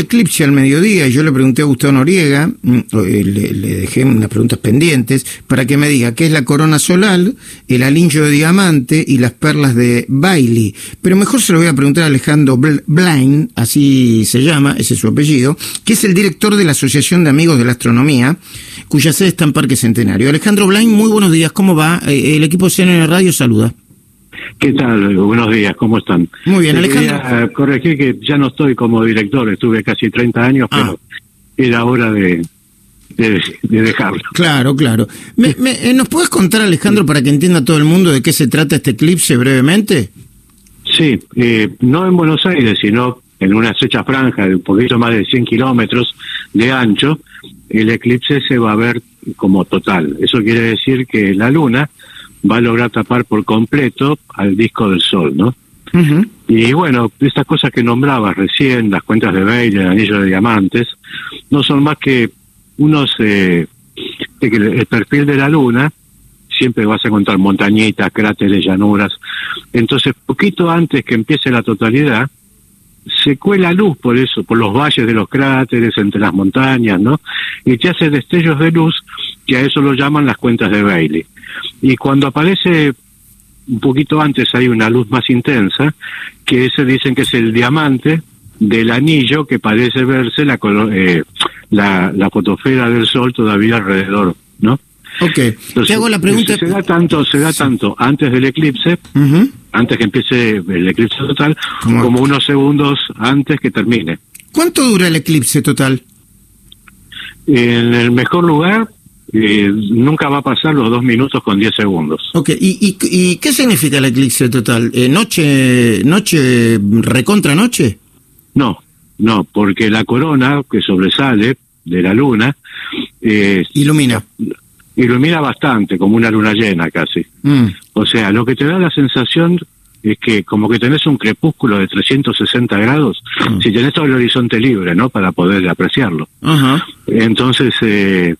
eclipse al mediodía y yo le pregunté a Gustavo Noriega, mm, eh, le, dejé unas preguntas pendientes, para que me diga qué es la corona solar, el anillo de diamante y las perlas de Bailey. Pero mejor se lo voy a preguntar a Alejandro Bl- Blain, así se llama, ese es su apellido, que es el director de la Asociación de Amigos de la Astronomía, cuya sede está en Parque Centenario. Alejandro Blain, muy buenos días, ¿cómo va? Eh, el equipo CNN Radio saluda. ¿Qué tal? Buenos días, ¿cómo están? Muy bien, Alejandro. Quería corregir que ya no estoy como director, estuve casi 30 años, Ah. pero era hora de, de, de dejarlo. Claro, claro. Me- me- eh, ¿Nos puedes contar, Alejandro, para que entienda todo el mundo de qué se trata este eclipse brevemente? Sí, eh, no en Buenos Aires, sino en una estrecha franja de un poquito más de 100 kilómetros de ancho, el eclipse se va a ver como total. Eso quiere decir que la luna va a lograr tapar por completo al disco del sol, ¿no? Y bueno, estas cosas que nombrabas recién, las cuentas de Bailey, el anillo de diamantes, no son más que unos... Eh, de que el perfil de la luna siempre vas a encontrar montañitas, cráteres, llanuras. Entonces, poquito antes que empiece la totalidad, se cuela luz por eso, por los valles de los cráteres, entre las montañas, ¿no? Y te hace destellos de luz, que a eso lo llaman las cuentas de Bailey. Y cuando aparece un poquito antes hay una luz más intensa, que ese dicen que es el diamante del anillo que parece verse la, eh, la, la fotosfera del sol todavía alrededor, ¿no? Ok. Entonces, Te hago la pregunta. Se da tanto, se da tanto antes del eclipse, antes que empiece el eclipse total, como unos segundos antes que termine. ¿Cuánto dura el eclipse total? En el mejor lugar, eh, nunca va a pasar los dos minutos con diez segundos. Ok. ¿Y, y, y qué significa el eclipse total? Eh, ¿Noche, noche, recontra noche? No, no, porque la corona que sobresale de la luna eh, Ilumina. ilumina bastante, como una luna llena casi. Mm. O sea, lo que te da la sensación es que como que tenés un crepúsculo de 360 grados, Mm. si tenés todo el horizonte libre, ¿no? Para poder apreciarlo. Ajá. Entonces, eh,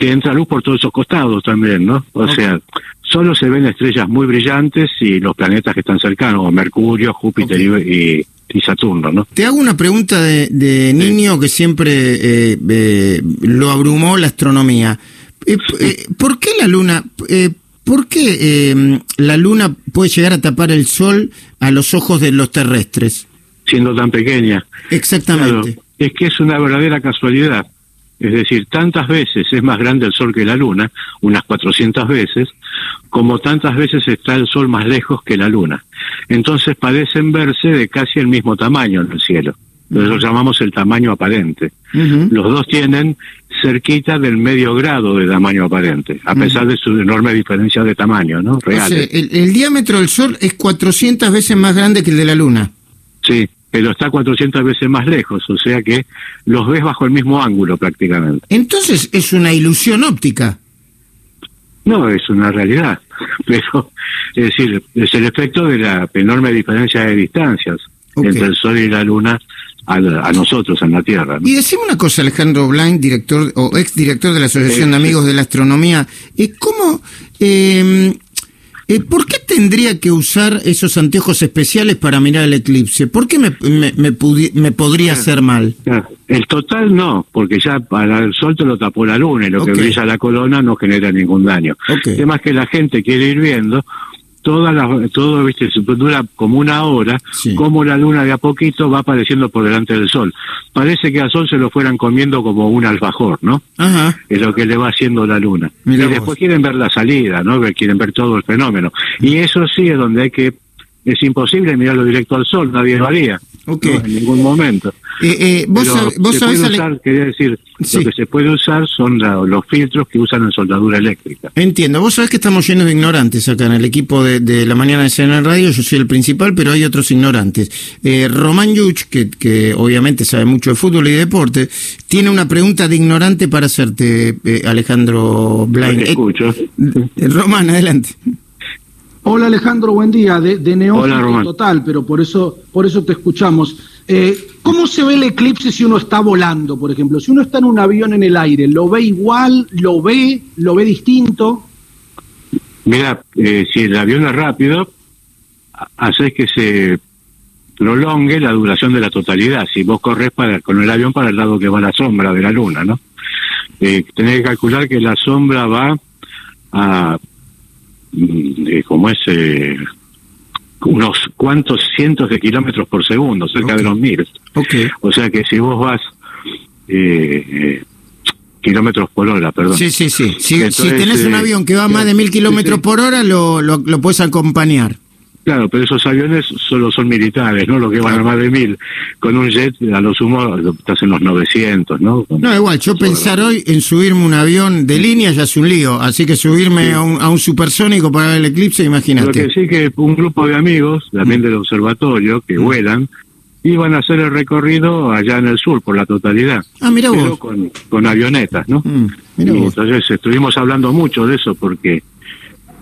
te entra luz por todos esos costados también, ¿no? O sea, solo se ven estrellas muy brillantes y los planetas que están cercanos, Mercurio, Júpiter y, y Saturno, ¿no? Te hago una pregunta de, de niño que siempre eh, eh, lo abrumó la astronomía. Eh, eh, ¿Por qué la luna, eh, por qué eh, la luna puede llegar a tapar el sol a los ojos de los terrestres? Siendo tan pequeña. Exactamente. Claro, es que es una verdadera casualidad. Es decir, tantas veces es más grande el Sol que la Luna, unas 400 veces, como tantas veces está el Sol más lejos que la Luna. Entonces parecen verse de casi el mismo tamaño en el cielo. Lo llamamos el tamaño aparente. Los dos tienen cerquita del medio grado de tamaño aparente, a pesar de su enorme diferencia de tamaño, ¿no? O sea, Reales. el, el diámetro del sol es 400 veces más grande que el de la luna. Sí, pero está 400 veces más lejos, o sea que los ves bajo el mismo ángulo prácticamente. Entonces es una ilusión óptica. No, es una realidad, pero es decir, es el efecto de la enorme diferencia de distancias entre el Sol y la Luna a, a nosotros en la Tierra. ¿no? Y decime una cosa, Alejandro Blind, director o ex director de la Asociación de Sí, sí. Amigos de la Astronomía, eh, ¿cómo, eh, eh, ¿por qué tendría que usar esos anteojos especiales para mirar el eclipse? ¿Por qué me, me, me me podría hacer mal? Claro, El total no, porque ya para el Sol te lo tapó la Luna y lo Ok. que brilla la corona no genera ningún daño. Ok. El tema es que la gente quiere ir viendo toda la, todo, viste, dura como una hora, Sí. como la luna de a poquito va apareciendo por delante del sol. Parece que al sol se lo fueran comiendo como un alfajor, ¿no? Ajá. es lo que le va haciendo la luna. Mirá y vos. después quieren ver la salida, ¿no? Quieren ver todo el fenómeno. Y eso sí es donde hay que... Es imposible mirarlo directo al sol, nadie lo haría. Ok. ¿no? En ningún momento. Eh, eh, vos sab- vos se sabés, puede Ale- usar, quería decir, Sí. lo que se puede usar son la- los filtros que usan en soldadura eléctrica. Entiendo, vos sabés que estamos llenos de ignorantes acá en el equipo de, de la mañana de CNN Radio, yo soy el principal, pero hay otros ignorantes. Eh, Román Yuch, que, que obviamente sabe mucho de fútbol y de deporte, tiene una pregunta de ignorante para hacerte, eh, Alejandro Blain. Te escucho. Eh, Román, adelante. Hola Alejandro, buen día. De, de neófito Hola, total, pero por eso, por eso te escuchamos. Eh, ¿Cómo se ve el eclipse si uno está volando, por ejemplo? Si uno está en un avión en el aire, ¿lo ve igual? ¿Lo ve? ¿Lo ve distinto? Mira, eh, si el avión es rápido, ha- haces que se prolongue la duración de la totalidad. Si vos corres para, con el avión para el lado que va la sombra de la luna, ¿no? Eh, tenés que calcular que la sombra va a, mm, eh, como es, eh, unos cuantos cientos de kilómetros por segundo, cerca de los mil. Okay. O sea que si vos vas eh, eh, kilómetros por hora, perdón. Sí, sí, sí. Si, Entonces, si tenés un eh, avión que va a más de mil sí, kilómetros sí. por hora, lo, lo, lo puedes acompañar. Claro, pero esos aviones solo son militares, ¿no? Los que van a más de mil. Con un jet, a lo sumo, estás en los 900, ¿no? No, igual, yo pensar hoy en subirme un avión de línea ya es un lío, así que subirme a, un, a un supersónico para ver el eclipse, Lo imagínate. que sí que un grupo de amigos, también del observatorio, que vuelan, iban a hacer el recorrido allá en el sur por la totalidad. Ah, mira pero vos. con, con avionetas, ¿no? Mm, mira vos. entonces estuvimos hablando mucho de eso porque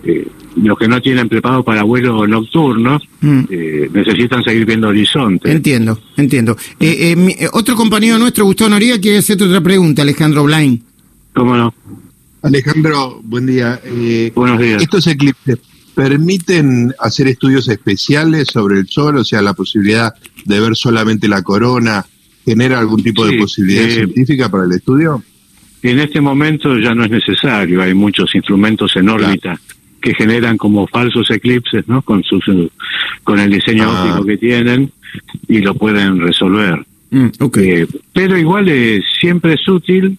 eh, los que no tienen preparado para vuelo nocturno Mm. eh, necesitan seguir viendo horizonte. Entiendo, entiendo. Eh, eh, mi- eh, otro compañero nuestro, Gustavo Noriega, quiere hacerte otra pregunta, Alejandro Blain. ¿Cómo no? Alejandro, buen día. Eh, Buenos días. ¿Estos eclipses permiten hacer estudios especiales sobre el Sol? O sea, la posibilidad de ver solamente la corona, ¿genera algún tipo Sí, de posibilidad eh, científica para el estudio? En este momento ya no es necesario, hay muchos instrumentos en órbita que generan como falsos eclipses, ¿no? Con sus con el diseño Ah. óptico que tienen y lo pueden resolver. Mm, ok. Eh, pero igual eh, siempre es útil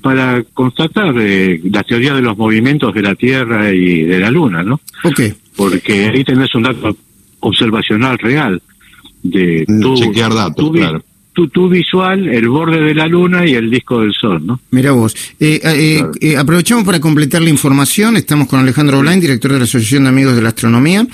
para constatar eh, la teoría de los movimientos de la Tierra y de la Luna, ¿no? ok. Porque ahí tenés un dato observacional real de Mm, tu, chequear datos, tu claro. Tu- tu visual, el borde de la Luna y el disco del Sol, ¿no? Mira vos. Eh, eh, Claro. eh, aprovechamos para completar la información. Estamos con Alejandro Blain, director de la Asociación de Amigos de la Astronomía,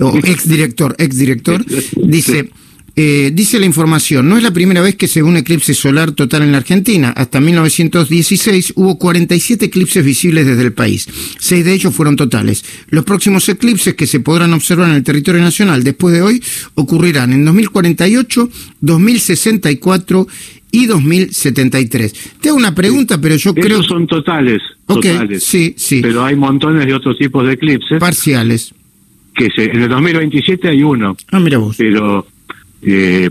o exdirector, exdirector. Dice, eh, dice la información, no es la primera vez que se ve un eclipse solar total en la Argentina. Hasta 1916 hubo 47 eclipses visibles desde el país. Seis de ellos fueron totales. Los próximos eclipses que se podrán observar en el territorio nacional después de hoy ocurrirán en 2048, 2064 y 2073. Te hago una pregunta, pero yo creo Esos son totales, Ok, totales. sí, sí. Pero hay montones de otros tipos de eclipses parciales. que se, en el 2027 hay uno, Ah, mira vos. pero eh,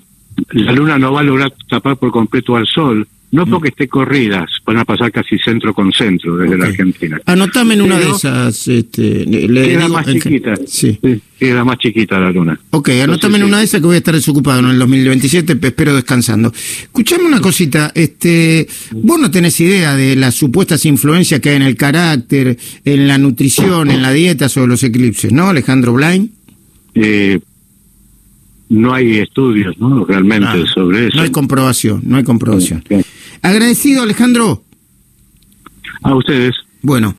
la Luna no va a lograr tapar por completo al Sol, no Mm. porque esté corrida, van a pasar casi centro con centro desde la Ok. Argentina. Anotame en una de esas. Este, le- Queda digo más en- chiquita. Sí. Sí, queda más chiquita la Luna. Ok, anotame Entonces, en sí. una de esas que voy a estar desocupado en el 2027, pe- espero descansando. Escuchame una cosita, este, vos no tenés idea de las supuestas influencias que hay en el carácter, en la nutrición, en la dieta sobre los eclipses, ¿no, Alejandro Blain? Eh, no hay estudios, ¿no? Realmente Ah, sobre eso. No hay comprobación, no hay comprobación. Agradecido, Alejandro. A ustedes. Bueno,